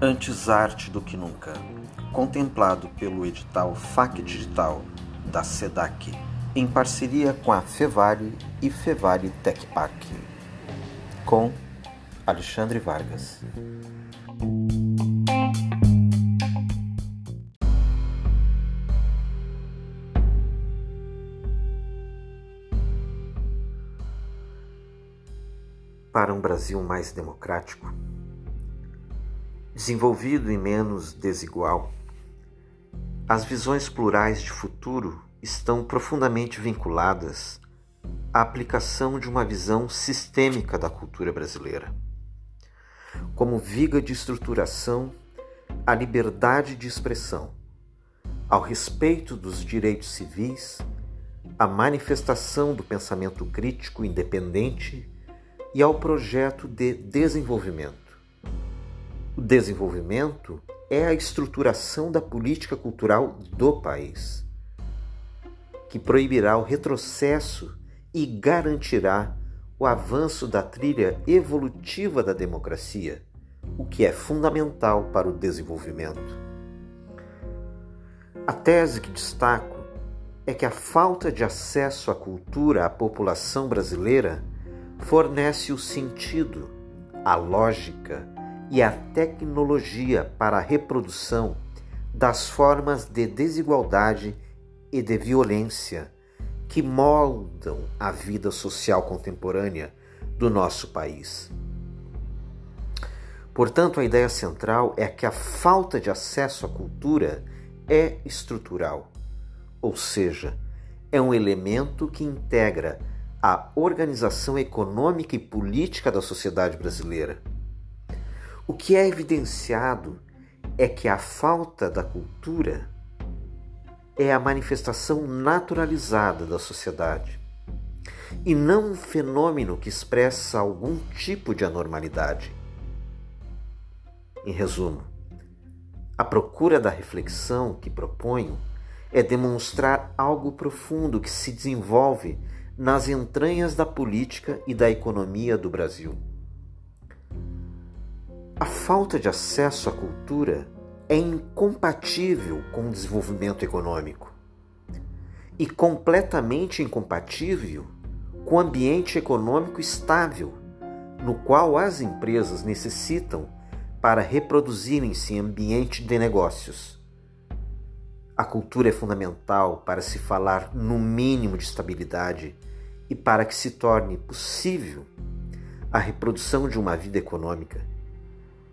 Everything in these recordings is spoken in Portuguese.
Antes arte do que nunca, contemplado pelo edital FAC Digital da SEDAC, em parceria com a Fevale e Fevale Tech Park, com Alexandre Vargas. Para um Brasil mais democrático, desenvolvido e menos desigual, as visões plurais de futuro estão profundamente vinculadas à aplicação de uma visão sistêmica da cultura brasileira. Como viga de estruturação à liberdade de expressão, ao respeito dos direitos civis, à manifestação do pensamento crítico independente e ao projeto de desenvolvimento. O desenvolvimento é a estruturação da política cultural do país, que proibirá o retrocesso e garantirá o avanço da trilha evolutiva da democracia, o que é fundamental para o desenvolvimento. A tese que destaco é que a falta de acesso à cultura à população brasileira fornece o sentido, a lógica e a tecnologia para a reprodução das formas de desigualdade e de violência que moldam a vida social contemporânea do nosso país. Portanto, a ideia central é que a falta de acesso à cultura é estrutural, ou seja, é um elemento que integra a organização econômica e política da sociedade brasileira. O que é evidenciado é que a falta da cultura é a manifestação naturalizada da sociedade e não um fenômeno que expressa algum tipo de anormalidade. Em resumo, a procura da reflexão que proponho é demonstrar algo profundo que se desenvolve nas entranhas da política e da economia do Brasil. A falta de acesso à cultura é incompatível com o desenvolvimento econômico e completamente incompatível com o ambiente econômico estável no qual as empresas necessitam para reproduzirem-se em ambiente de negócios. A cultura é fundamental para se falar no mínimo de estabilidade e para que se torne possível a reprodução de uma vida econômica,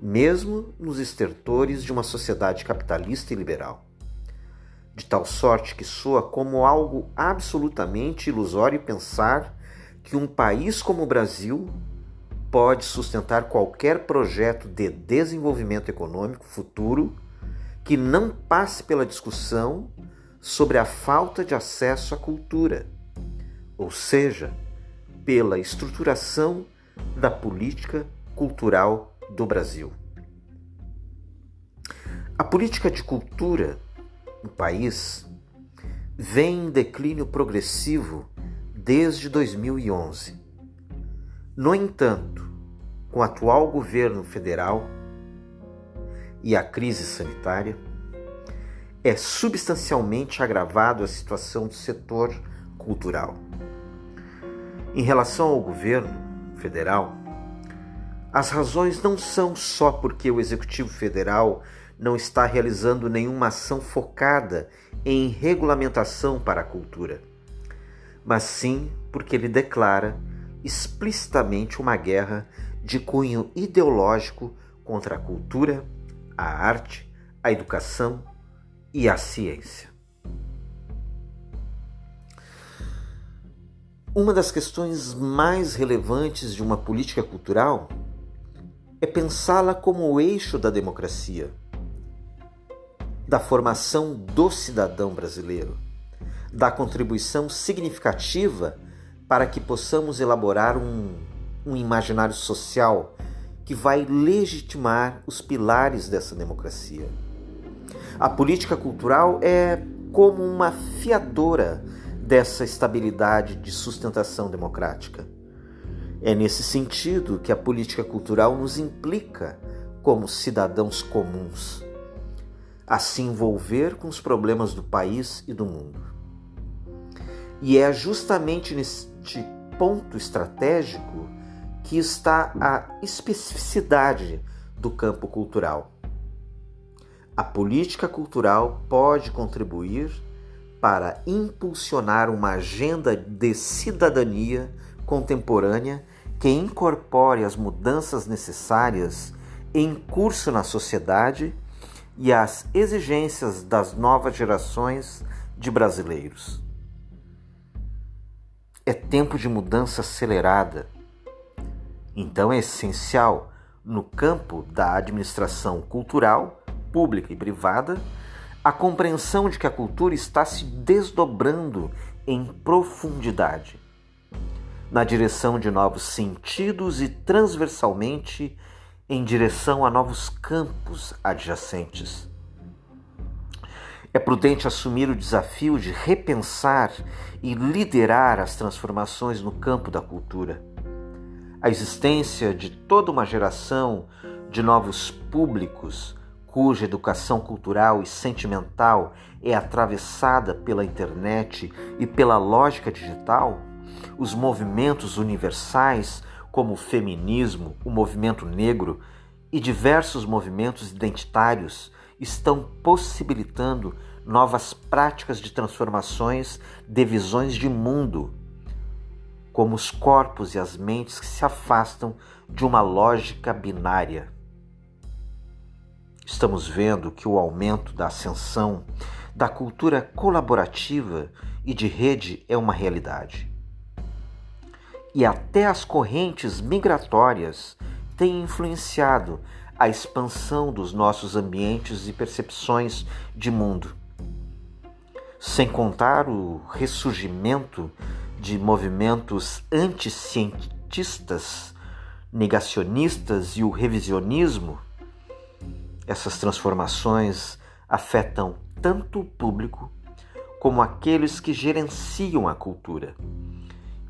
mesmo nos estertores de uma sociedade capitalista e liberal. De tal sorte que soa como algo absolutamente ilusório pensar que um país como o Brasil pode sustentar qualquer projeto de desenvolvimento econômico futuro que não passe pela discussão sobre a falta de acesso à cultura, ou seja, pela estruturação da política cultural do Brasil. A política de cultura no país vem em declínio progressivo desde 2011. No entanto, com o atual governo federal, e a crise sanitária, é substancialmente agravado a situação do setor cultural. Em relação ao governo federal, as razões não são só porque o Executivo Federal não está realizando nenhuma ação focada em regulamentação para a cultura, mas sim porque ele declara explicitamente uma guerra de cunho ideológico contra a cultura a arte, a educação e a ciência. Uma das questões mais relevantes de uma política cultural é pensá-la como o eixo da democracia, da formação do cidadão brasileiro, da contribuição significativa para que possamos elaborar um, um imaginário social que vai legitimar os pilares dessa democracia. A política cultural é como uma fiadora dessa estabilidade de sustentação democrática. É nesse sentido que a política cultural nos implica como cidadãos comuns a se envolver com os problemas do país e do mundo. E é justamente neste ponto estratégico que está a especificidade do campo cultural. A política cultural pode contribuir para impulsionar uma agenda de cidadania contemporânea que incorpore as mudanças necessárias em curso na sociedade e as exigências das novas gerações de brasileiros. É tempo de mudança acelerada. Então é essencial, no campo da administração cultural, pública e privada, a compreensão de que a cultura está se desdobrando em profundidade, na direção de novos sentidos e transversalmente em direção a novos campos adjacentes. É prudente assumir o desafio de repensar e liderar as transformações no campo da cultura. A existência de toda uma geração de novos públicos cuja educação cultural e sentimental é atravessada pela internet e pela lógica digital, os movimentos universais como o feminismo, o movimento negro e diversos movimentos identitários estão possibilitando novas práticas de transformações de visões de mundo, como os corpos e as mentes que se afastam de uma lógica binária. Estamos vendo que o aumento da ascensão da cultura colaborativa e de rede é uma realidade e até as correntes migratórias têm influenciado a expansão dos nossos ambientes e percepções de mundo. Sem contar o ressurgimento de movimentos anticientistas, negacionistas e o revisionismo, essas transformações afetam tanto o público como aqueles que gerenciam a cultura.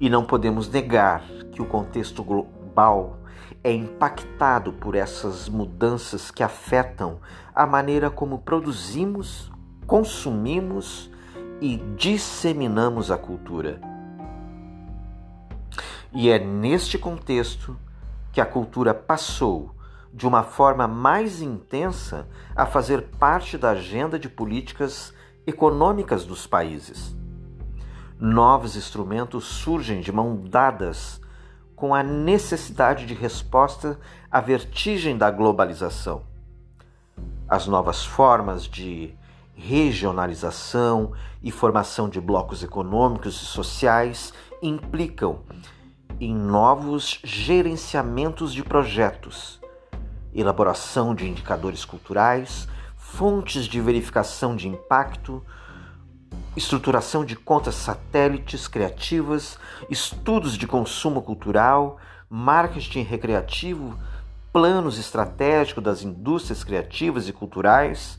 E não podemos negar que o contexto global é impactado por essas mudanças que afetam a maneira como produzimos, consumimos e disseminamos a cultura. E é neste contexto que a cultura passou, de uma forma mais intensa, a fazer parte da agenda de políticas econômicas dos países novos instrumentos surgem de mão dadas com a necessidade de resposta à vertigem da globalização. As novas formas de regionalização e formação de blocos econômicos e sociais implicam em novos gerenciamentos de projetos, elaboração de indicadores culturais, fontes de verificação de impacto, estruturação de contas satélites criativas, estudos de consumo cultural, marketing recreativo, planos estratégicos das indústrias criativas e culturais,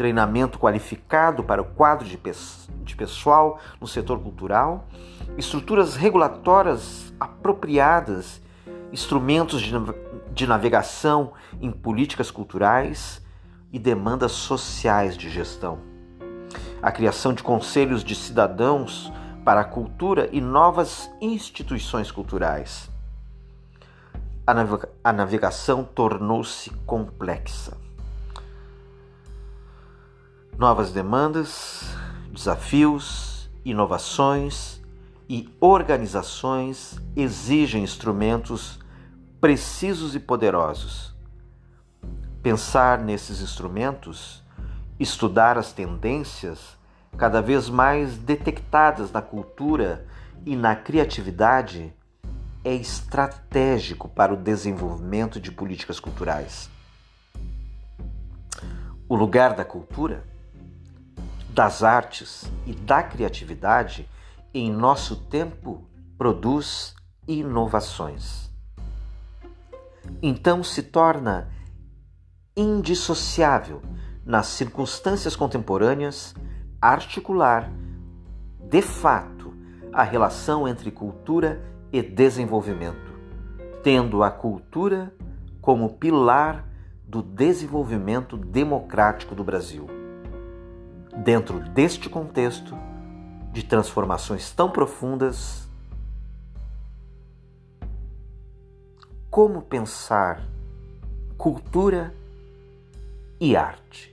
treinamento qualificado para o quadro de, de pessoal no setor cultural, estruturas regulatórias apropriadas, instrumentos de, de navegação em políticas culturais e demandas sociais de gestão a criação de conselhos de cidadãos para a cultura e novas instituições culturais. A navegação tornou-se complexa. Novas demandas, desafios, inovações e organizações exigem instrumentos precisos e poderosos. Pensar nesses instrumentos estudar as tendências cada vez mais detectadas na cultura e na criatividade é estratégico para o desenvolvimento de políticas culturais. O lugar da cultura, das artes e da criatividade em nosso tempo produz inovações. Então se torna indissociável nas circunstâncias contemporâneas, articular, de fato, a relação entre cultura e desenvolvimento. tendo a cultura como pilar do desenvolvimento democrático do Brasil. Dentro deste contexto de transformações tão profundas, como pensar cultura e arte?